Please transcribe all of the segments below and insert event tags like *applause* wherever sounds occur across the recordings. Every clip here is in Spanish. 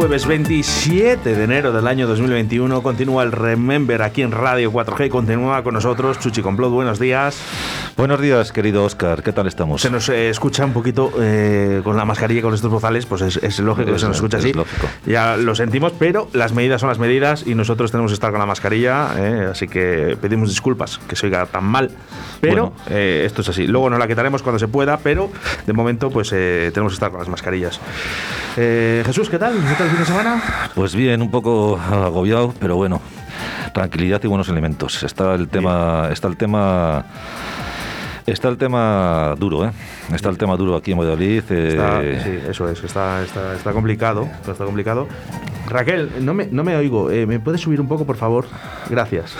Jueves 27 de enero del año 2021 continúa el Remember aquí en Radio 4G. Continúa con nosotros Chuchi Complot. Buenos días. Buenos días, querido Oscar. ¿Qué tal estamos? Se nos eh, escucha un poquito eh, con la mascarilla, con estos bozales, pues es, es lógico que se nos escucha es así. lógico. Ya lo sentimos, pero las medidas son las medidas y nosotros tenemos que estar con la mascarilla, eh, así que pedimos disculpas que se oiga tan mal. Pero Bueno. esto es así. Luego nos la quitaremos cuando se pueda, pero de momento pues eh, tenemos que estar con las mascarillas. Jesús, ¿qué tal? ¿Qué tal fin de semana? Pues bien, un poco agobiado, pero bueno, tranquilidad y buenos elementos. Está el tema, está el tema, está el tema duro, ¿eh? Está el tema duro aquí en Valladolid. Está- eh, sí, eso es, está, está, está complicado, está complicado. Raquel, no me, no me oigo, eh, ¿me puedes subir un poco, por favor? Gracias.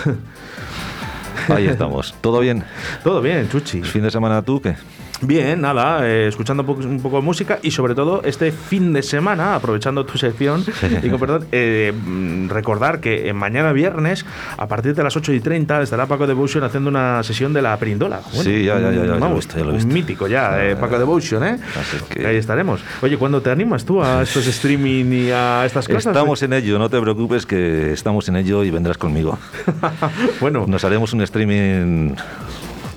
Ahí estamos. ¿Todo bien? Todo bien, Chuchi. ¿Fin de semana tú qué? Bien, nada, eh, escuchando un poco, un poco de música y sobre todo este fin de semana, aprovechando tu sección, *laughs* con perdón, eh, recordar que eh, mañana viernes, a partir de las 8 y 30, estará Paco Devotion haciendo una sesión de la Perindola. Sí, ya, ya, ya, ya, ya lo he vamos, visto, ya lo he un visto. mítico ya, eh, Paco Devotion, ¿eh? Que- Ahí estaremos. Oye, ¿cuándo te animas tú a estos streaming y a estas cosas? Estamos en ello, no te preocupes que estamos en ello y vendrás conmigo. *laughs* bueno, Nos haremos un streaming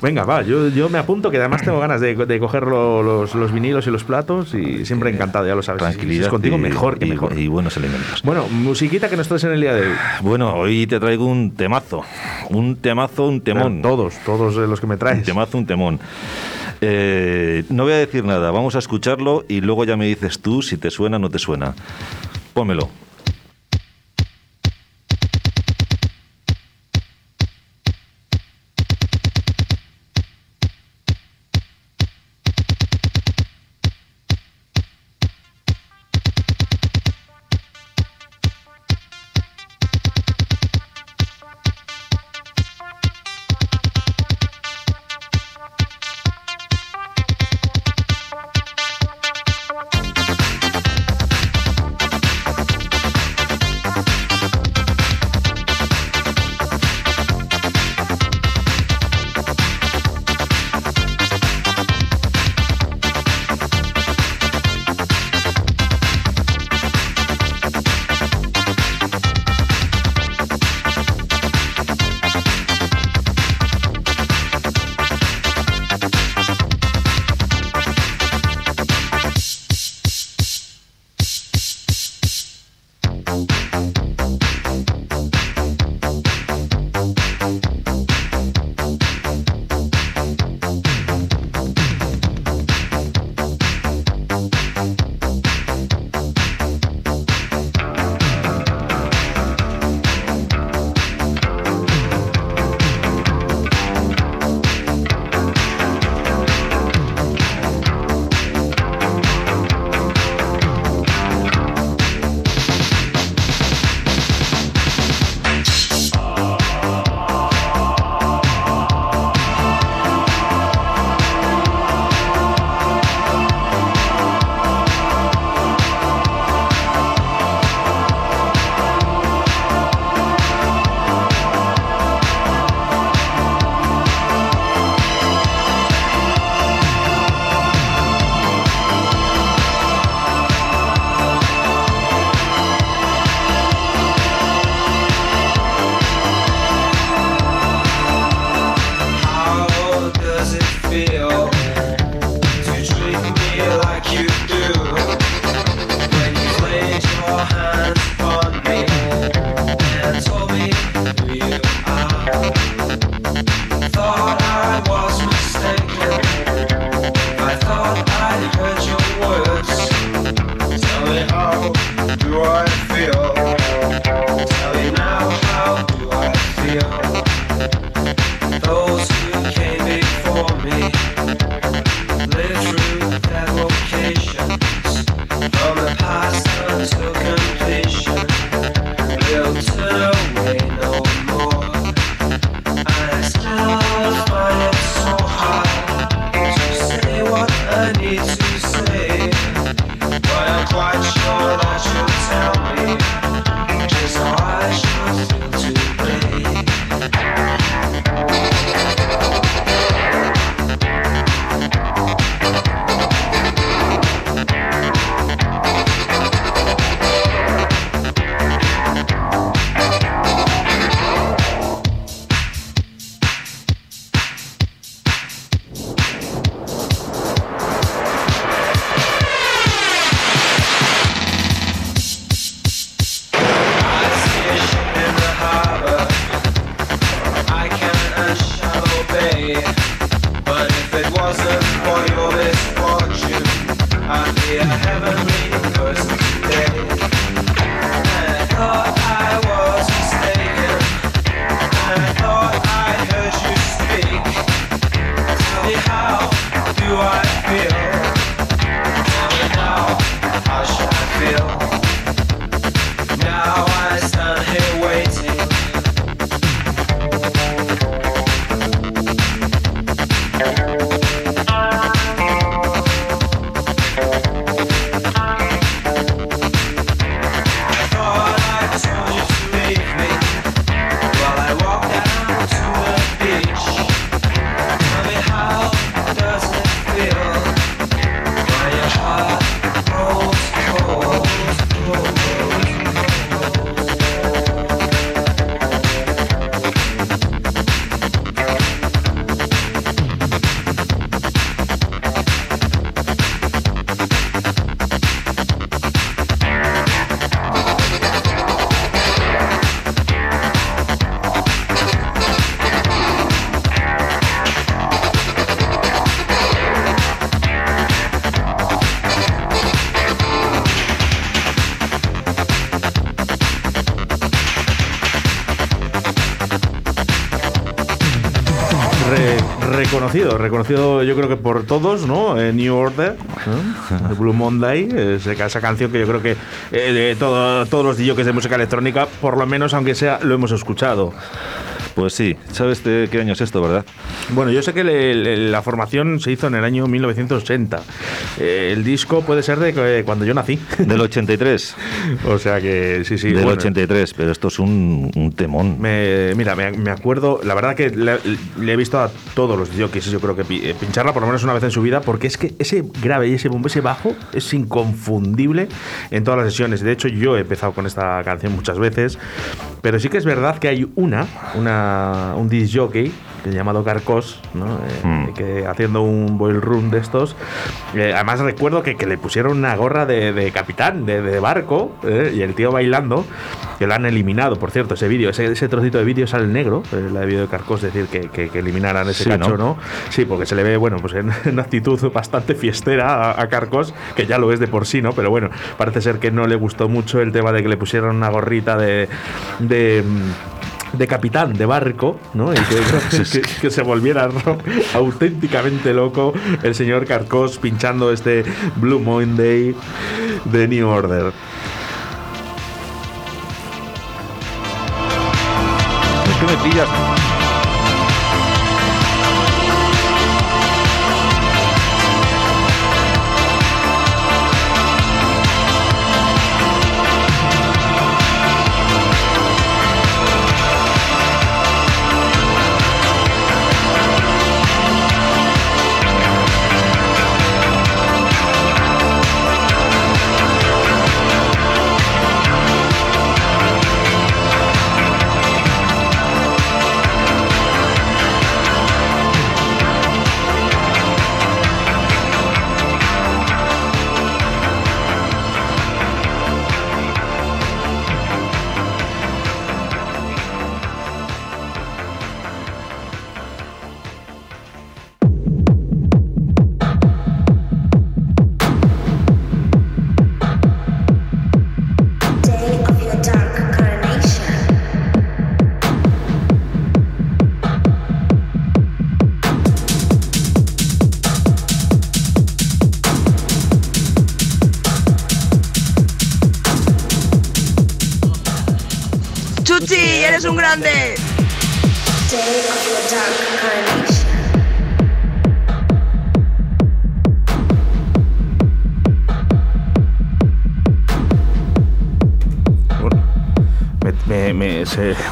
venga, va, yo, yo me apunto que además tengo ganas de, de coger lo- los, los vinilos y los platos y siempre encantado, ya lo sabes. Si tranquilidad es contigo mejor que y- mejor. y buenos elementos. Bueno, musiquita que nos traes en el día de hoy. Bueno, hoy te traigo un temazo. Un temazo, un temón. Todos, todos los que me Un traes. temazo, un temón. Eh, no voy a decir nada, vamos a escucharlo y luego ya me dices tú si te suena o no te suena. Pónmelo. for me. Reconocido, reconocido yo creo que por todos, ¿no? Eh, New Order, *laughs* Blue Monday, esa canción que yo creo que eh, todos los DJs de música electrónica, por lo menos aunque sea, lo hemos escuchado. Pues sí, ¿sabes de qué año es esto, verdad? Bueno, yo sé que la formación se hizo en el año 1980. Eh, el disco puede ser de cuando yo nací. *laughs* Del 83. o sea que sí, sí. Del 83, pero esto es un, temón. mira, me, acuerdo, la verdad que le, he visto a todos los jockeys, yo creo que eh, pincharla por lo menos una vez en su vida, porque es que ese grave y ese ese bajo, es inconfundible en todas las sesiones. De hecho, yo he empezado con esta canción muchas veces, pero sí que es verdad que hay una, una un disc jockey llamado Carcos, ¿no? Eh, hmm. que haciendo un boil room de estos. Eh, además recuerdo que, que, le pusieron una gorra de, capitán, de, barco, eh, y el tío bailando, que lo han eliminado, por cierto, ese vídeo, ese, ese, trocito de vídeo sale negro, la de vídeo de Carcos, decir, que, que, eliminaran ese cacho, ¿no? Sí, porque se le ve, bueno, pues en, *laughs* una actitud bastante fiestera a, Carcos, que ya lo es de por sí, ¿no? Pero bueno, parece ser que no le gustó mucho el tema de que le pusieran una gorrita de, de de capitán de barco, ¿no? Y que, *laughs* se volviera auténticamente loco el señor Carcos pinchando este Blue Monday de New Order. Es que me pillas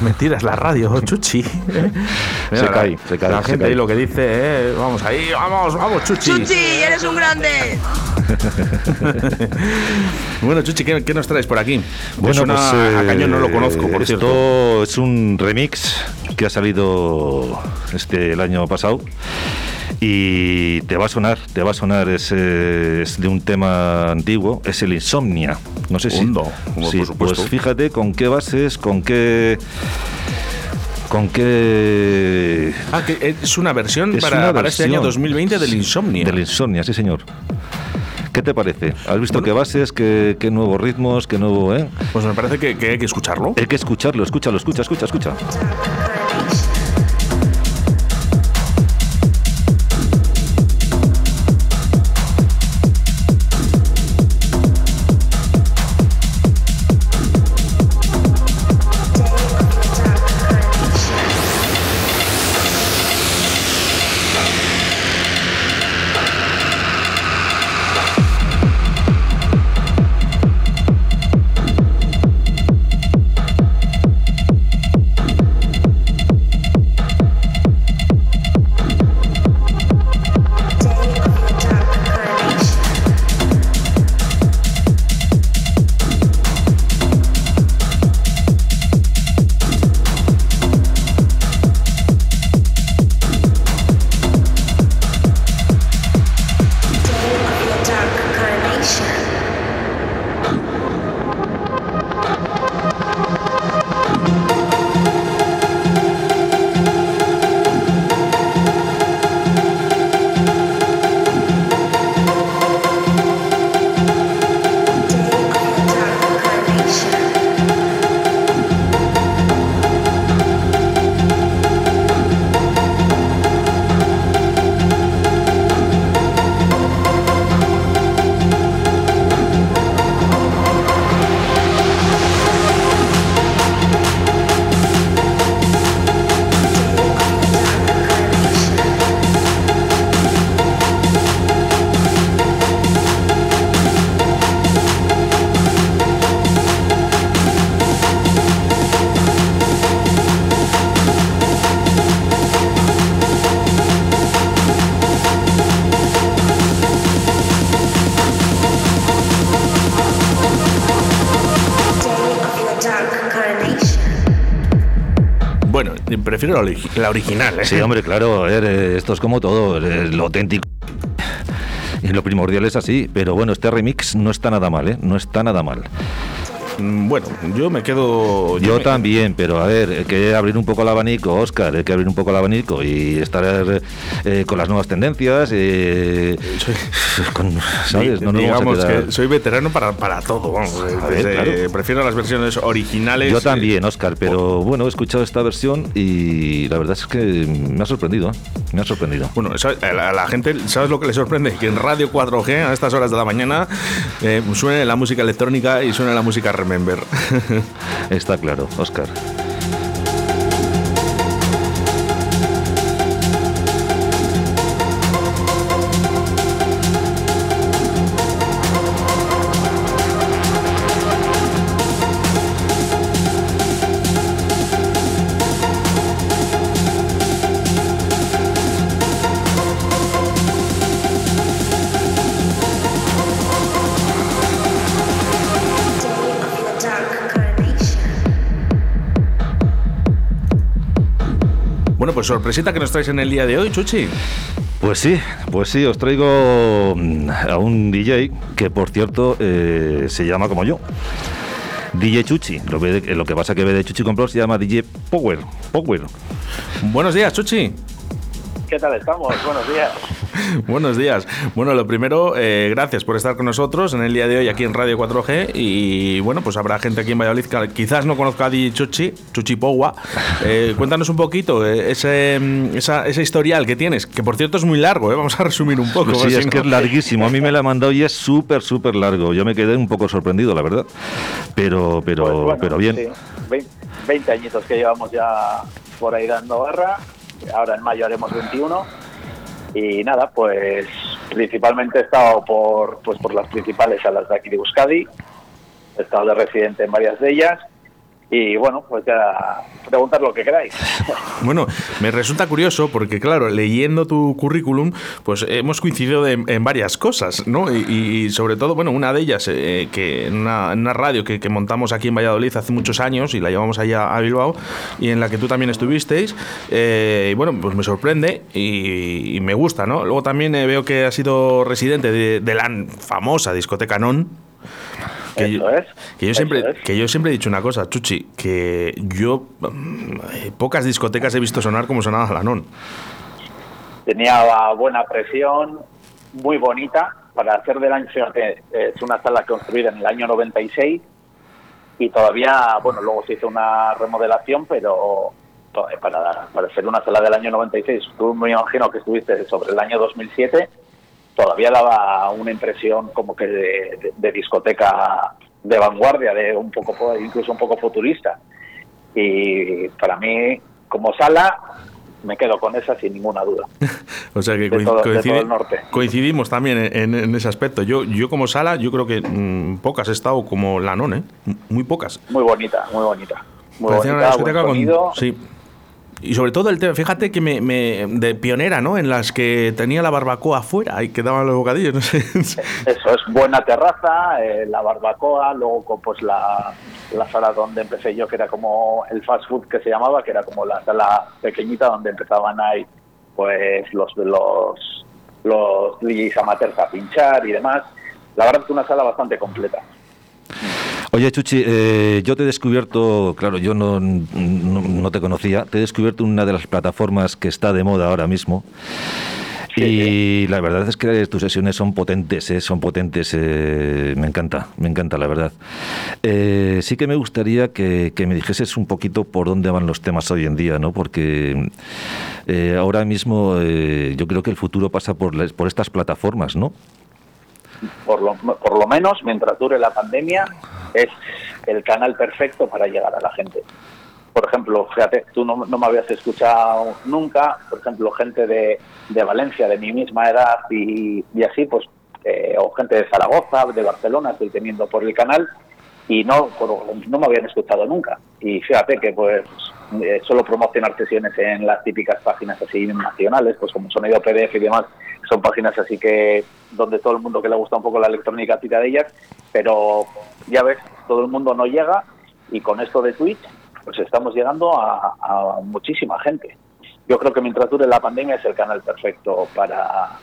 me tiras la radio, Chuchi. *laughs* se cae, se cae. La gente ahí lo que dice, eh, vamos ahí, vamos, vamos, Chuchi. Chuchi, eres un grande. *laughs* bueno, Chuchi, ¿qué, nos traes por aquí? Bueno, pues, a Cañón no lo eh, conozco, por esto cierto. es un remix que ha salido este el año pasado y te va a sonar, te va a sonar, es, de un tema antiguo, es el Insomnia. No sé si... sí, pues fíjate con qué bases, con qué... ¿Con qué...? Ah, que es una versión, para, este año 2020 del Insomnia. Del Insomnia, sí señor ¿Qué te parece? ¿Has visto qué bases, qué, qué, nuevos ritmos, qué nuevo... Eh? Pues me parece que, que hay que escucharlo. Hay que escucharlo, escúchalo, escucha, escucha, escucha. La, original. ¿eh? Sí, hombre, claro, eh, esto es como todo, lo auténtico. Y lo primordial es así, pero bueno, este remix no está nada mal, ¿eh? No está nada mal. Mm, bueno, yo me quedo. Yo, también, pero a ver, hay que abrir un poco el abanico, Oscar, hay que abrir un poco el abanico y estar eh, con las nuevas tendencias. Eh, ¿Sabes? No digamos que soy veterano para, para todo. Eh, prefiero las versiones originales. Yo también, Oscar, pero bueno, he escuchado esta versión y la verdad es que me ha sorprendido. Me ha sorprendido. Bueno, a la, gente, ¿sabes lo que le sorprende? Que en Radio 4G, a estas horas de la mañana, suene la música electrónica y suene la música remember. *laughs* Está claro, Oscar. Sorpresita que nos traes en el día de hoy, Chuchi. Pues sí, pues sí, os traigo mm, a un DJ que, por cierto, eh, se llama como yo. DJ Chuchi. Lo, lo que pasa que ve de Chuchi Compro se llama DJ Power. Power. Buenos días, Chuchi. ¿Qué tal estamos? Buenos días. *laughs* Buenos días. Bueno, lo primero, eh, gracias por estar con nosotros en el día de hoy aquí en Radio 4G. Y bueno, pues habrá gente aquí en Valladolid que quizás no conozca a Di Chuchi, Chuchi Powa. Eh, cuéntanos un poquito eh, ese, mm, esa, ese, historial que tienes, que por cierto es muy largo, vamos a resumir un poco. sí, es que es larguísimo. A mí me la ha mandado y es súper, súper largo. Yo me quedé un poco sorprendido, la verdad. Pero, pero, pues pero bien. 20 añitos que llevamos ya por ahí dando barra. Ahora en mayo haremos 21 y nada, pues principalmente he estado por, pues por las principales salas de aquí de Euskadi, he estado de residente en varias de ellas y bueno, pues ya preguntar lo que queráis. *laughs* Bueno, me resulta curioso porque, claro, leyendo tu currículum, pues hemos coincidido en, varias cosas, ¿no? Y, sobre todo, bueno, una de ellas, eh, que en una, radio que, montamos aquí en Valladolid hace muchos años y la llevamos allá a Bilbao y en la que tú también estuvisteis, eh, y bueno, pues me sorprende y, me gusta, ¿no? Luego también eh, veo que has sido residente de, de la famosa discoteca Non, que, yo, que yo siempre que yo siempre he dicho una cosa, Chuchi, que yo mm, pocas discotecas he visto sonar como sonaba la Non. Tenía buena presión, muy bonita, para hacer del año, es una sala construida en el año 96 y todavía, bueno, luego se hizo una remodelación, pero para, para ser una sala del año 96, tú me imagino que estuviste sobre el año 2007, todavía daba una impresión como que de, discoteca de vanguardia, de un poco incluso un poco futurista. Y para mí, como sala, me quedo con esa sin ninguna duda. *laughs* o sea que coincidimos también en, ese aspecto. Yo, yo como sala, yo creo que mm, pocas he estado como la non, ¿eh? Muy pocas. Muy bonita, muy bonita. Muy bonita, con, sí, y sobre todo el tema, fíjate que me, de pionera, ¿no? En las que tenía la barbacoa afuera y quedaban los bocadillos, no sé. *laughs* Eso es buena terraza, eh, la barbacoa, luego pues la, la sala donde empecé yo, que era como el fast food que se llamaba, que era como la sala pequeñita donde empezaban ahí pues los los los DJs amateurs a pinchar y demás. La verdad es que una sala bastante completa. Oye, Chuchi, eh, yo te he descubierto, claro, yo no, no, te conocía, te he descubierto una de las plataformas que está de moda ahora mismo. y la verdad es que tus sesiones son potentes, ¿eh? son potentes. Eh, me encanta, me encanta, la verdad. Eh, sí que me gustaría que, que, me dijeses un poquito por dónde van los temas hoy en día, ¿no? Porque ahora mismo yo creo que el futuro pasa por, por estas plataformas, ¿no? por lo, por lo menos mientras dure la pandemia, es el canal perfecto para llegar a la gente. Por ejemplo, fíjate, tú no, me habías escuchado nunca, por ejemplo, gente de, de Valencia, de mi misma edad y, y así, pues, eh, o gente de Zaragoza, de Barcelona, estoy teniendo por el canal y no, no me habían escuchado nunca. Y fíjate que, pues, eh, solo promocionar sesiones en las típicas páginas así nacionales, pues como Sonido PDF y demás, son páginas así que donde todo el mundo que le gusta un poco la electrónica tira de ellas, pero ya ves, todo el mundo no llega y con esto de Twitch pues estamos llegando a, muchísima gente. Yo creo que mientras dure la pandemia es el canal perfecto para,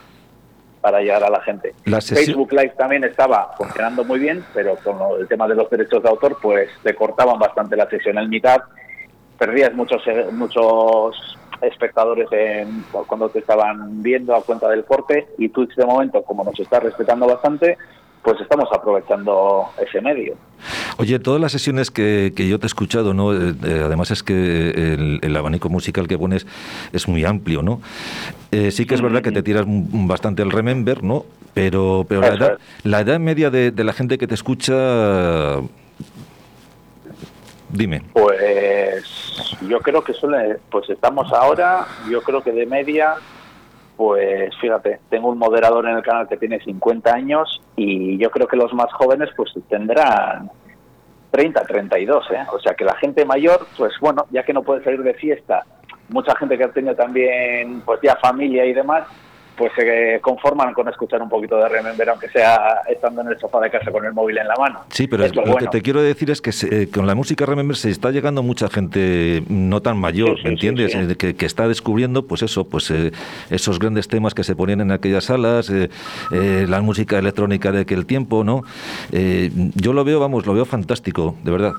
para llegar a la gente. Facebook Live también estaba funcionando muy bien, pero con el tema de los derechos de autor, pues te cortaban bastante la sesión en mitad perdías muchos eh, muchos espectadores en, cuando te estaban viendo a cuenta del corte y Twitch de momento, como nos está respetando bastante, pues estamos aprovechando ese medio. Oye, todas las sesiones que, que yo te he escuchado, ¿no? Eh, eh, además es que el, abanico musical que pones es muy amplio, ¿no? sí que es verdad que te tiras bastante el remember, ¿no? Pero, pero la edad, la edad media de, de la gente que te escucha Dime. Pues yo creo que suele, pues estamos ahora, yo creo que de media, pues fíjate, tengo un moderador en el canal que tiene 50 años y yo creo que los más jóvenes pues tendrán 30, 32, ¿eh? O sea que la gente mayor, pues bueno, ya que no puede salir de fiesta, mucha gente que ha tenido también pues ya familia y demás, pues se conforman con escuchar un poquito de Remember, aunque sea estando en el sofá de casa con el móvil en la mano. Sí, pero lo, que te quiero decir es que eh, con la música Remember se está llegando mucha gente no tan mayor, ¿me entiendes? Eh, que, está descubriendo, pues eso, pues eh, esos grandes temas que se ponían en aquellas salas, la música electrónica de aquel tiempo, ¿no? yo lo veo, vamos, lo veo fantástico, de verdad.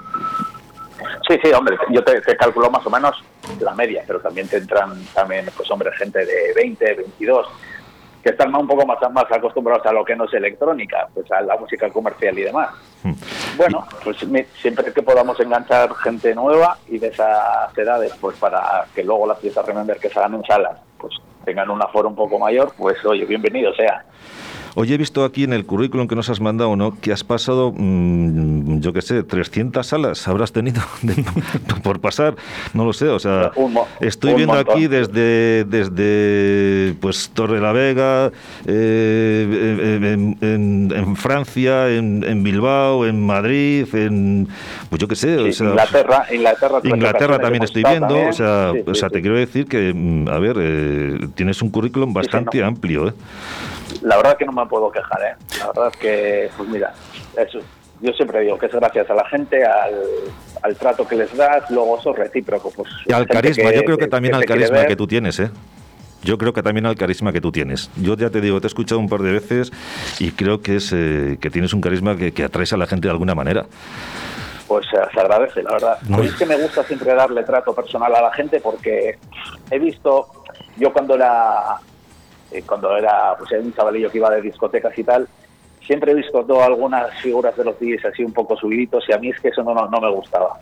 Sí, sí, hombre, yo te, te, calculo más o menos la media, pero también te entran también, pues hombre, gente de 20, 22, que están un poco más, más acostumbrados a lo que no es electrónica, pues a la música comercial y demás. Hmm. Bueno, pues siempre que podamos enganchar gente nueva y de esas edades, pues para que luego las fiestas Remember que se hagan en salas, pues tengan un aforo un poco mayor, pues oye, bienvenido sea. Oye, he visto aquí en el currículum que nos has mandado, ¿no? Que has pasado, mm, yo qué sé, 300 salas habrás tenido *laughs* por pasar, no lo sé, o sea, estoy viendo aquí desde, desde pues Torre la Vega, eh, en, Francia, en, Bilbao, en Madrid, en, pues yo qué sé, o sea, Inglaterra, Inglaterra, Inglaterra también estoy viendo, o sea, o sea te quiero decir que, mm, a ver, eh, tienes un currículum bastante amplio, ¿eh? La verdad que no me puedo quejar, ¿eh? La verdad que, pues mira, eso, yo siempre digo que es gracias a la gente, al, trato que les das, luego eso recíproco. Pues, y al carisma, yo creo que también al carisma que tú tienes, ¿eh? Yo creo que también al carisma que tú tienes. Yo ya te digo, te he escuchado un par de veces y creo que es eh, que tienes un carisma que, que atraes a la gente de alguna manera pues eh, se agradece, la verdad. Es que me gusta siempre darle trato personal a la gente porque he visto, yo cuando era eh, cuando era pues, un chavalillo que iba de discotecas y tal, siempre he visto todo, algunas figuras de los DJs así un poco subiditos y a mí es que eso no, no, me gustaba.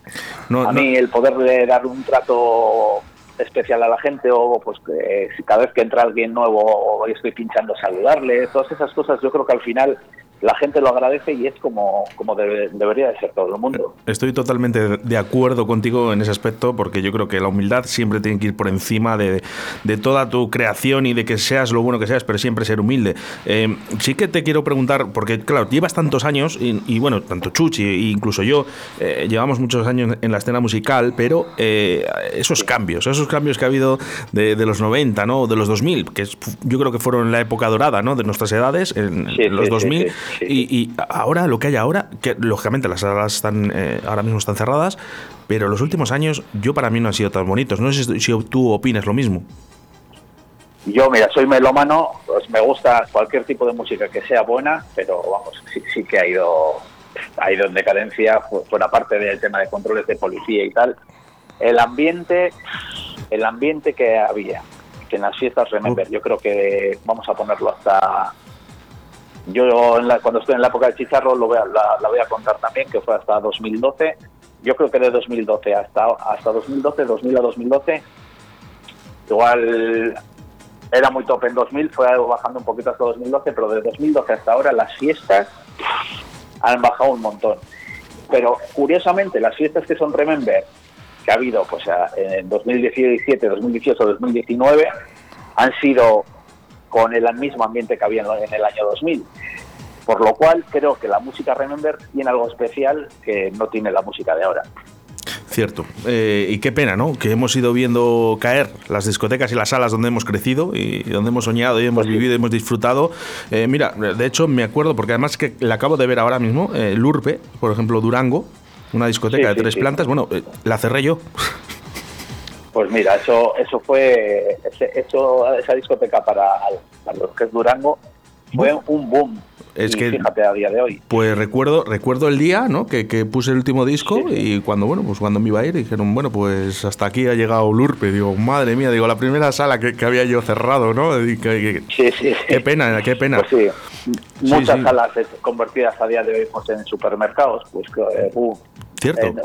a mí el poderle dar un trato especial a la gente o pues que cada vez que entra alguien nuevo o estoy pinchando saludarle, todas esas cosas yo creo que al final la gente lo agradece y es como, como debería de ser todo el mundo. Estoy totalmente de acuerdo contigo en ese aspecto porque yo creo que la humildad siempre tiene que ir por encima de, de toda tu creación y de que seas lo bueno que seas, pero siempre ser humilde. Eh, sí que te quiero preguntar, porque claro, llevas tantos años y, bueno, tanto Chuchi e incluso yo, eh, llevamos muchos años en la escena musical, pero eh, esos cambios, esos cambios que ha habido de, los 90, ¿no? de los 2000, que yo creo que fueron la época dorada ¿no? de nuestras edades, en, los 2000 y, ahora, lo que hay ahora, que lógicamente las salas están eh, ahora mismo están cerradas, pero los últimos años yo para mí no han sido tan bonitos. No sé si, tú opinas lo mismo. Yo, mira, soy melómano, pues me gusta cualquier tipo de música que sea buena, pero vamos, sí, sí que ha ido, ha ido en decadencia, por aparte del tema de controles de policía y tal. El ambiente, el ambiente que había, que en las fiestas Remember, yo creo que vamos a ponerlo hasta yo cuando estoy en la época de Chicharro lo voy la, voy a contar también, que fue hasta 2012. Yo creo que de 2012 hasta, hasta 2012, 2000 a 2012, igual era muy top en 2000, fue bajando un poquito hasta 2012, pero de 2012 hasta ahora las fiestas han bajado un montón. Pero curiosamente, las fiestas que son Remember, que ha habido pues en 2017, 2018, 2019, han sido con el mismo ambiente que había en el año 2000. Por lo cual creo que la música Remember tiene algo especial que no tiene la música de ahora. Cierto. Eh, y qué pena, ¿no? Que hemos ido viendo caer las discotecas y las salas donde hemos crecido y donde hemos soñado y hemos pues vivido y hemos disfrutado. Eh, mira, de hecho me acuerdo, porque además que la acabo de ver ahora mismo, eh, Lurpe, por ejemplo, Durango, una discoteca de tres plantas, bueno, la cerré yo. Pues mira, eso eso fue eso, esa discoteca para, para los que es Durango fue un boom. Es que fíjate a día de hoy. Pues recuerdo recuerdo el día, ¿no? Que, puse el último disco y cuando bueno, pues cuando me iba a ir dijeron, bueno, pues hasta aquí ha llegado Lurpe, digo, madre mía, digo, la primera sala que, había yo cerrado, ¿no? sí, sí. Qué pena, qué pena. Pues sí. Muchas salas convertidas a día de hoy pues, en supermercados, pues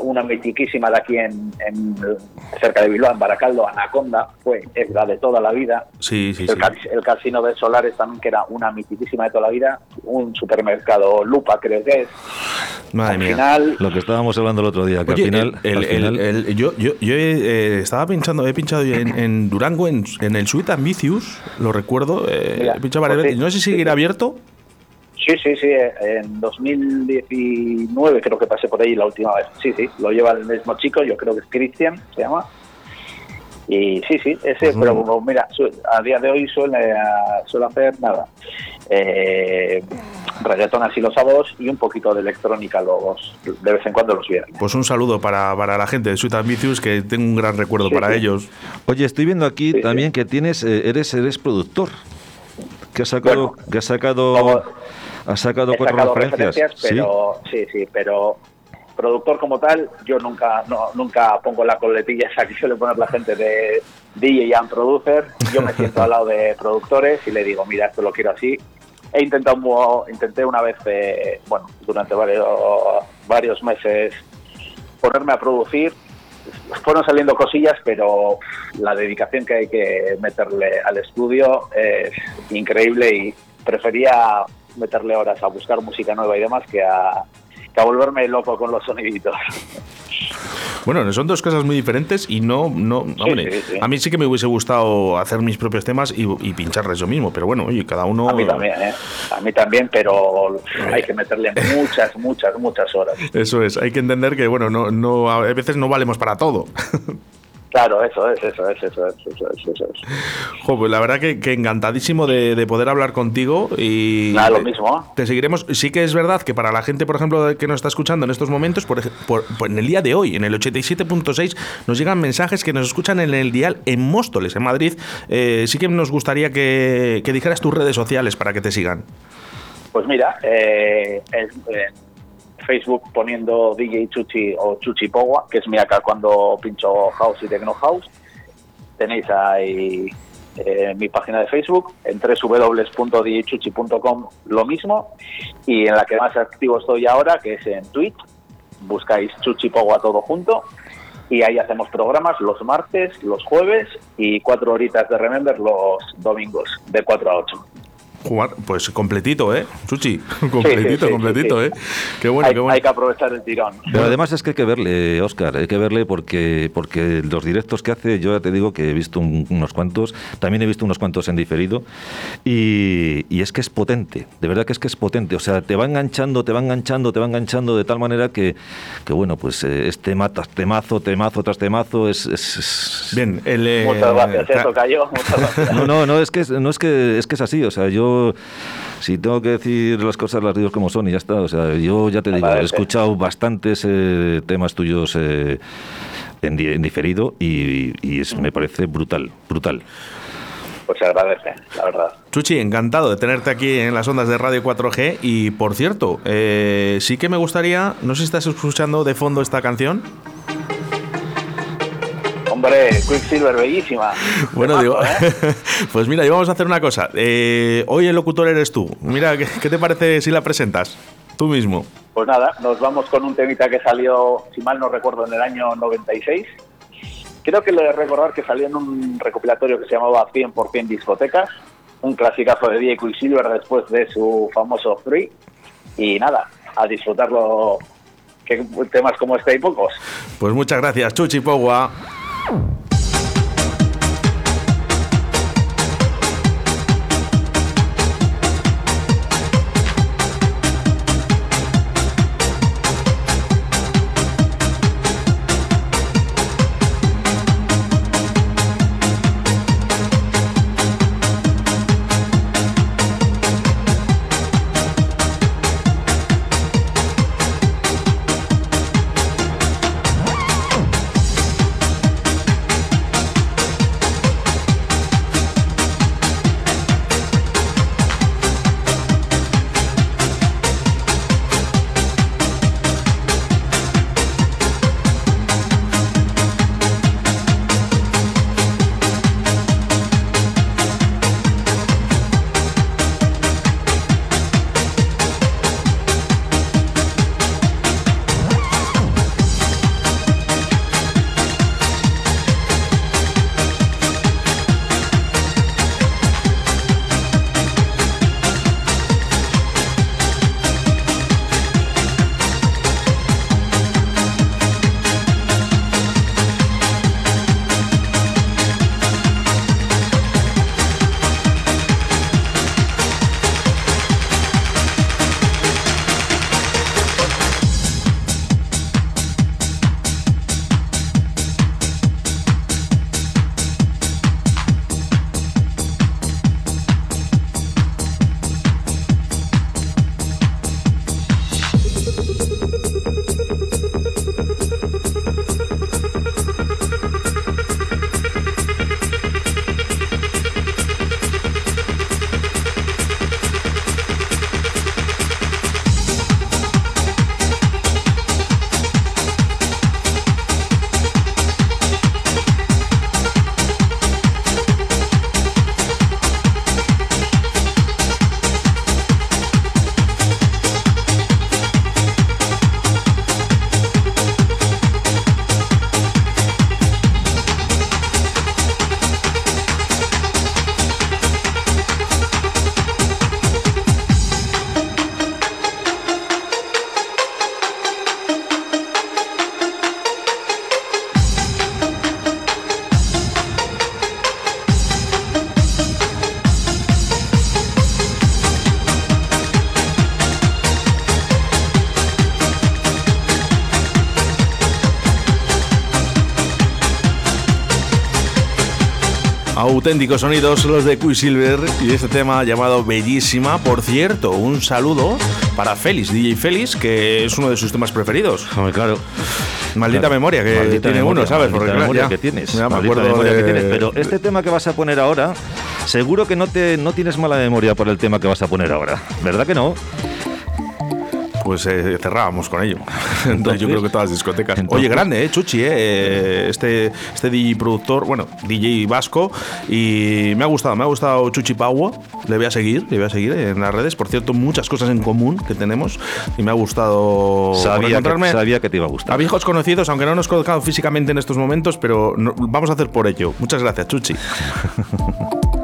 una mitiquísima de aquí en, cerca de Bilbao, en Baracaldo, Anaconda, fue es la de toda la vida. Sí, sí, el, casino de Solares también, que era una mitiquísima de toda la vida. Un supermercado Lupa, creo que es. Madre mía. Final, lo que estábamos hablando el otro día, que al final. yo yo, yo eh, estaba pinchando, he pinchado en, Durango, en, el Suite Ambitious, lo recuerdo. Eh, he pinchado varias pues veces. No sé si seguirá abierto. Sí, sí, sí. En 2019 creo que pasé por ahí la última vez. Sí, sí. Lo lleva el mismo chico, yo creo que es Cristian, se llama. Y sí, sí, ese, pues pero como, mira, a día de hoy suele, suele hacer nada. Eh, reggaetón así los sábados y un poquito de electrónica los, de vez en cuando los viernes. Pues un saludo para, para la gente de Sweet Ambitious, que tengo un gran recuerdo para ellos. Oye, estoy viendo aquí también que tienes, eh, eres, eres productor. Que has sacado, que has sacado ha sacado cuatro referencias, pero ¿Sí? sí, pero productor como tal, yo nunca no, nunca pongo la coletilla *laughs* esa que suele poner la gente de DJ and producer. Yo me siento al lado de productores y le digo, mira, esto lo quiero así. He intentado, intenté una vez, eh, bueno, durante varios, varios meses ponerme a producir. Fueron saliendo cosillas, pero la dedicación que hay que meterle al estudio es increíble y prefería meterle horas a buscar música nueva y demás que a, que a volverme loco con los soniditos. Bueno, son dos cosas muy diferentes y no, no, a mí sí que me hubiese gustado hacer mis propios temas y, y, pincharles yo mismo, pero bueno, oye, cada uno. A mí también, ¿eh? A mí también, pero hay que meterle muchas, muchas, muchas horas. Eso es, hay que entender que, bueno, no, no, a veces no valemos para todo. *laughs* Claro, eso es, eso es, eso es, eso es. Eso es. pues la verdad que, encantadísimo de, poder hablar contigo y... Nada, lo mismo. Te seguiremos. Sí que es verdad que para la gente, por ejemplo, que nos está escuchando en estos momentos, por, en el día de hoy, en el 87.6, nos llegan mensajes que nos escuchan en el dial en Móstoles, en Madrid. Eh, sí que nos gustaría que, dijeras tus redes sociales para que te sigan. Pues mira, eh, Facebook poniendo DJ Chuchi o Chuchi Powa, que es mi acá cuando pincho house y techno house. Tenéis ahí eh, mi página de Facebook, en www.djchuchi.com lo mismo, y en la que más activo estoy ahora, que es en Twitch, buscáis Chuchi Pogua todo junto, y ahí hacemos programas los martes, los jueves y cuatro horitas de Remember los domingos, de 4 a 8. Jugar, pues completito, ¿eh? Chuchi, *laughs* completito, sí, sí, completito, sí. ¿eh? Qué bueno, hay, qué bueno. hay que aprovechar el tirón. Pero además es que hay que verle, Oscar, hay que verle porque, porque los directos que hace, yo ya te digo que he visto un- unos cuantos, también he visto unos cuantos en diferido, y, y es que es potente, de verdad que es que es potente, o sea, te va enganchando, te va enganchando, te va enganchando de tal manera que, que bueno, pues eh, es tema tras temazo, temazo tras temazo, es... es- es- Bien, el, eh, Muchas gracias, ca- eso cayó. Muchas *laughs* gracias. No, no, no, es que es, no es que es que es así, o sea, yo si tengo que decir las cosas las digo como son y ya está, o sea, yo ya te digo, he escuchado bastantes eh, temas tuyos eh, en, di- en diferido y, y es- me parece brutal, brutal. Pues se agradece, la verdad. Chuchi, encantado de tenerte aquí en las ondas de Radio 4G. Y por cierto, eh, sí que me gustaría, no sé si estás escuchando de fondo esta canción. Hombre, Quicksilver, bellísima. Bueno, digo, ¿eh? *laughs* pues mira, y vamos a hacer una cosa. Eh, hoy el locutor eres tú. Mira, ¿qué, qué te parece si la presentas? Tú mismo. Pues nada, nos vamos con un temita que salió, si mal no recuerdo, en el año 96. Creo que le de recordar que salió en un recopilatorio que se llamaba 100% Discotecas, un clasicazo de DJ Quicksilver después de su famoso Free. Y nada, a disfrutarlo, que temas como este hay pocos. Pues muchas gracias, Chuchi Pogua. Bye. Auténticos sonidos los de Quicksilver y este tema llamado Bellísima. Por cierto, un saludo para Félix, DJ Félix, que es uno de sus temas preferidos. Claro. Maldita Claro. memoria que Maldita tiene memoria, uno, ¿sabes? maldita Porque, memoria ya- que tienes. ya me acuerdo de- que tienes. Pero este tema que vas a poner ahora, seguro que no te no tienes mala memoria por el tema que vas a poner ahora, ¿verdad que no? Pues eh, cerrábamos con ello. *laughs* Entonces, yo creo que todas las discotecas. Oye, grande, ¿eh? Chuchi, ¿eh? Este, este DJ productor, bueno, DJ vasco, y me ha gustado, me ha gustado Chuchi Paua. Le voy a seguir, le voy a seguir en las redes. Por cierto, muchas cosas en común que tenemos y me ha gustado sabía que, sabía que te iba a gustar. A viejos conocidos, aunque no nos conozcamos físicamente en estos momentos, pero vamos a hacer por ello. Muchas gracias, Chuchi. *laughs*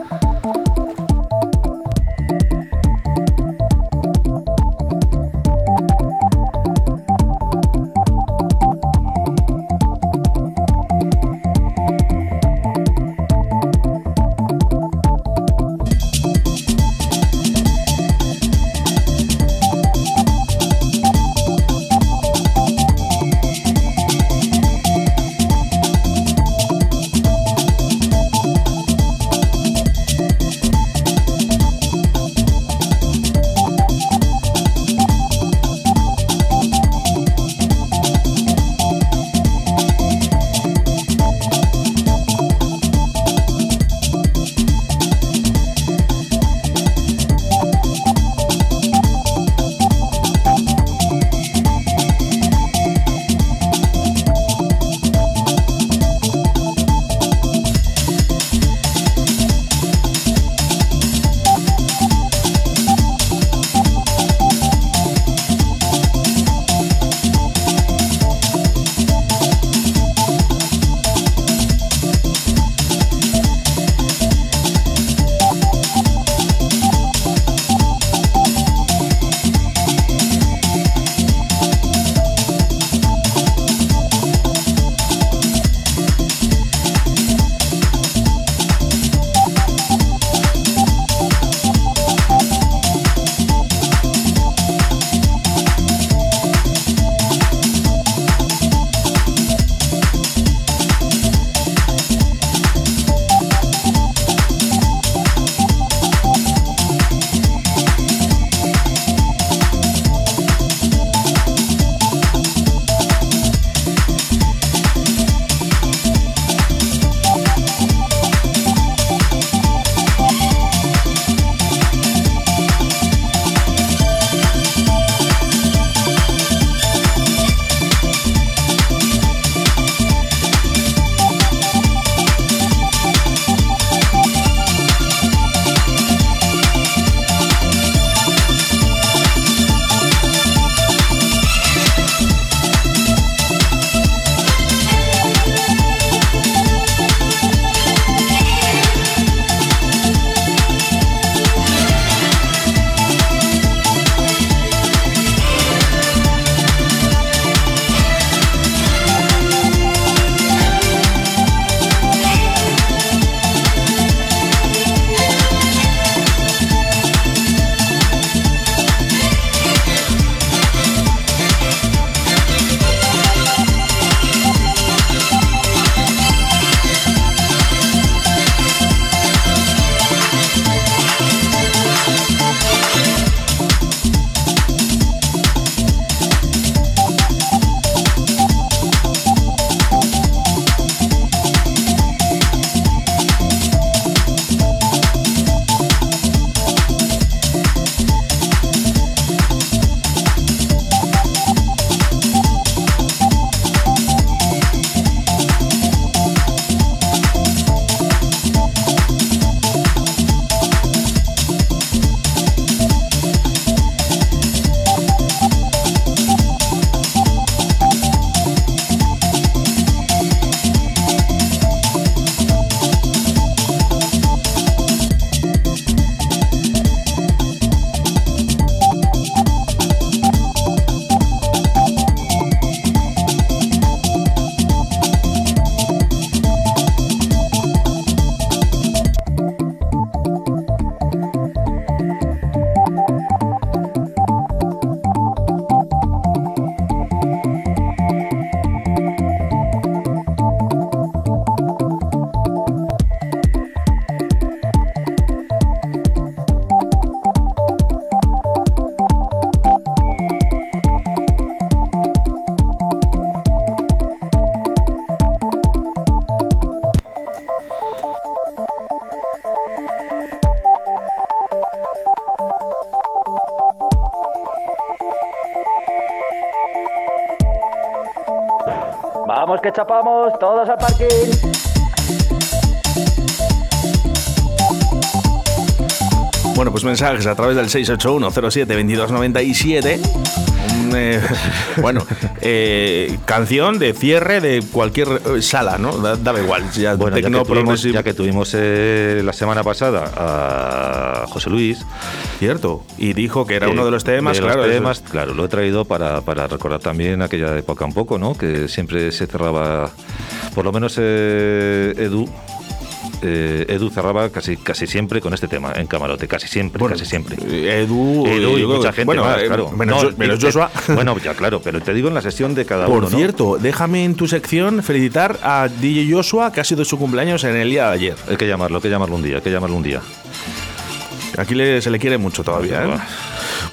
Vamos que chapamos, todos al parking. Bueno, pues mensajes a través del 681-07-2297. Eh, *laughs* bueno, eh, canción de cierre de cualquier eh, sala, ¿no? Da, igual. Ya, bueno, ya, que tuvimos, ya que tuvimos la semana pasada a José Luis. Cierto, y dijo que era uno de los temas, de claro. Los temas, claro, lo he traído para, para, recordar también aquella época un poco, ¿no? Que siempre se cerraba, por lo menos Edu eh, Edu cerraba casi casi siempre con este tema en camarote, casi siempre, casi siempre. Edu, y mucha gente bueno, más, eh, claro. Menos, Joshua. Bueno, ya claro, pero te digo en la sesión de cada uno. Por cierto, déjame en tu sección felicitar a DJ Joshua, que ha sido su cumpleaños en el día de ayer. Hay que llamarlo, hay que llamarlo un día, hay que llamarlo un día. Aquí se le quiere mucho todavía, ¿eh?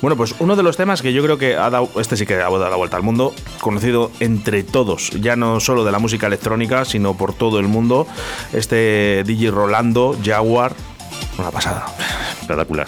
Bueno, pues uno de los temas que yo creo que ha dado, este sí que ha dado la vuelta al mundo, conocido entre todos, ya no solo de la música electrónica, sino por todo el mundo, este DJ Rolando Jaguar, una pasada. Espectacular.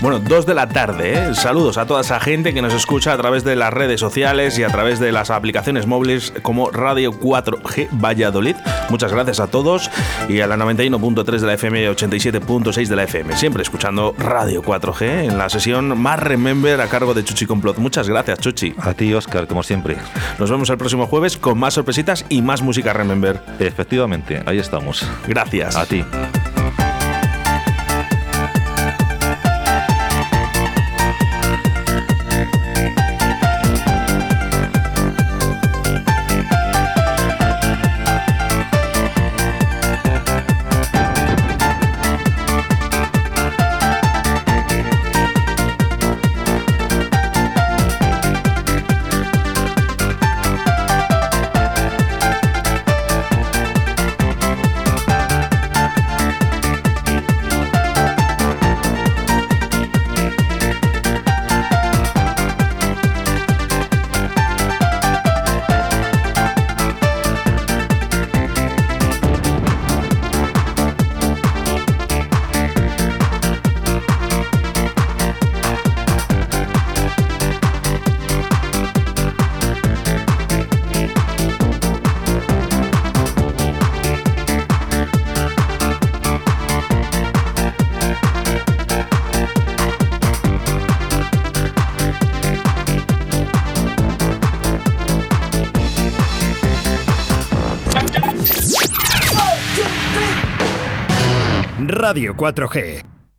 Bueno, dos de la tarde, ¿eh? Saludos a toda esa gente que nos escucha a través de las redes sociales y a través de las aplicaciones móviles como Radio 4G Valladolid. Muchas gracias a todos y a la 91.3 de la FM y 87.6 de la FM. Siempre escuchando Radio 4G en la sesión más Remember a cargo de Chuchi Complot. Muchas gracias, Chuchi. A ti, Oscar, como siempre. Nos vemos el próximo jueves con más sorpresitas y más música Remember. Efectivamente, ahí estamos. Gracias. A ti. Radio 4G.